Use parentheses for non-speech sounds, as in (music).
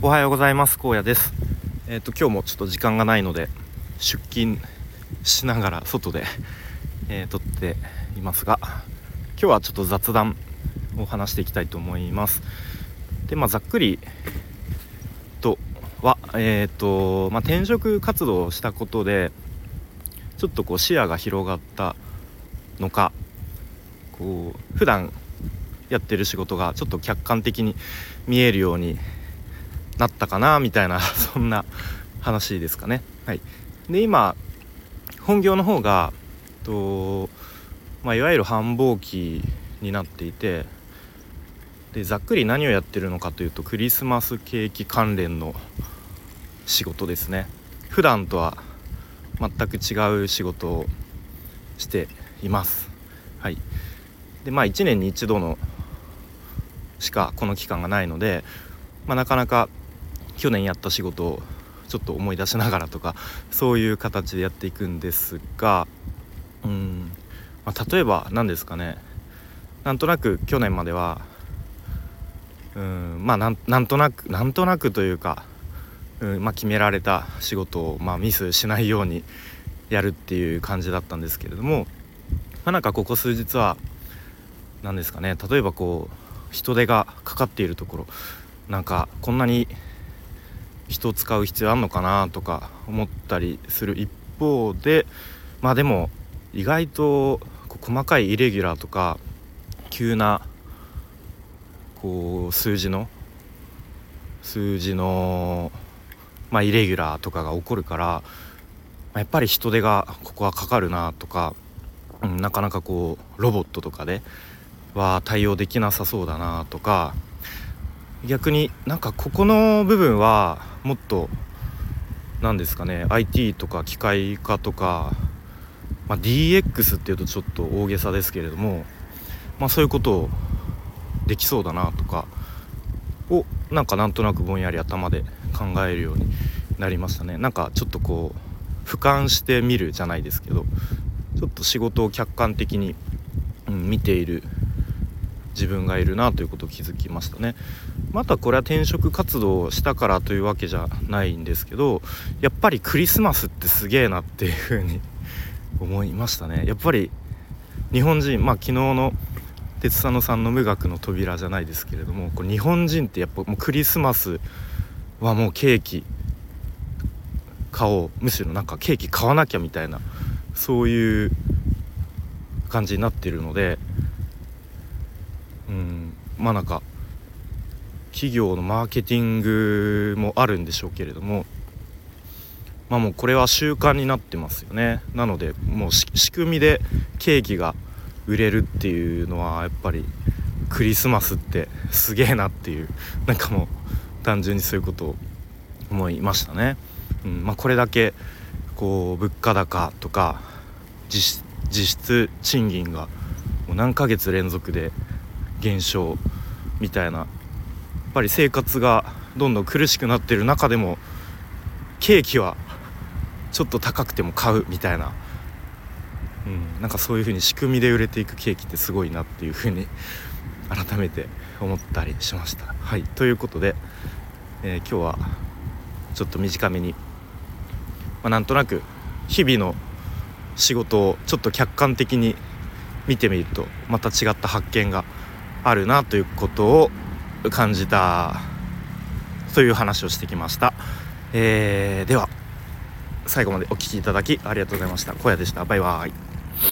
おはようございます。高野です。えっ、ー、と今日もちょっと時間がないので出勤しながら外で、(laughs) えー、撮っていますが今日はちょっと雑談を話していきたいと思います。でまあざっくりとはえっ、ー、とまあ、転職活動をしたことでちょっとこう視野が広がったのかこう普段やってる仕事がちょっと客観的に見えるようになったかなみたいな (laughs) そんな話ですかね。はい、で今本業の方がと、まあ、いわゆる繁忙期になっていてでざっくり何をやってるのかというとクリスマスケーキ関連の仕事ですね。普段とは全く違う仕事をしています。はい。でまあ1年に1度のしかこの期間がないので、まあ、なかなか去年やった仕事をちょっと思い出しながらとかそういう形でやっていくんですがうん、まあ、例えば何ですかね。なんとなく去年まではうんまあなんとなくなんとなくというか、うんまあ、決められた仕事を、まあ、ミスしないようにやるっていう感じだったんですけれども、まあ、なんかここ数日は何ですかね。例えばこう人手がかかっているところなんかこんなに人を使う必要あんのかなとか思ったりする一方でまあでも意外と細かいイレギュラーとか急なこう数字の数字のまあイレギュラーとかが起こるからやっぱり人手がここはかかるなとか、うん、なかなかこうロボットとかでは対応できなさそうだなとか逆になんかここの部分はもっと何ですかね IT とか機械化とか、まあ、DX っていうとちょっと大げさですけれども、まあ、そういうことをできそうだなとかをなんかなんとなくぼんやり頭で考えるようになりましたね。なんかちょっとこう俯瞰してみるじゃないですけどちょっと仕事を客観的に、見ている自分がいるなということを気づきましたね。またこれは転職活動をしたからというわけじゃないんですけどやっぱりクリスマスってすげえなっていうふうに思いましたね。やっぱり日本人まあ昨日の鉄佐野さんの無学の扉じゃないですけれどもこれ日本人ってやっぱもうクリスマスはもうケーキ買おうむしろなんかケーキ買わなきゃみたいなそういう感じになってるのでうん。まあなんか企業のマーケティングもあるんでしょうけれどもまあもうこれは習慣になってますよね。なのでもう仕組みでケーキが売れるっていうのはやっぱりクリスマスってすげえなっていう (laughs) なんかもう単純にそういうことを思いましたね。うん。まあ、これだけこう物価高とか実質賃金がもう何ヶ月連続で減少みたいなやっぱり生活がどんどん苦しくなってる中でもケーキはちょっと高くても買うみたいな、うん、なんかそういう風に仕組みで売れていくケーキってすごいなっていう風に改めて思ったりしました。はいということで、えー、今日はちょっと短めに、まあ、なんとなく日々の仕事をちょっと客観的に見てみるとまた違った発見があるなということを感じたという話をしてきました、えー、では最後までお聴きいただきありがとうございました。小屋でした。バイバイ。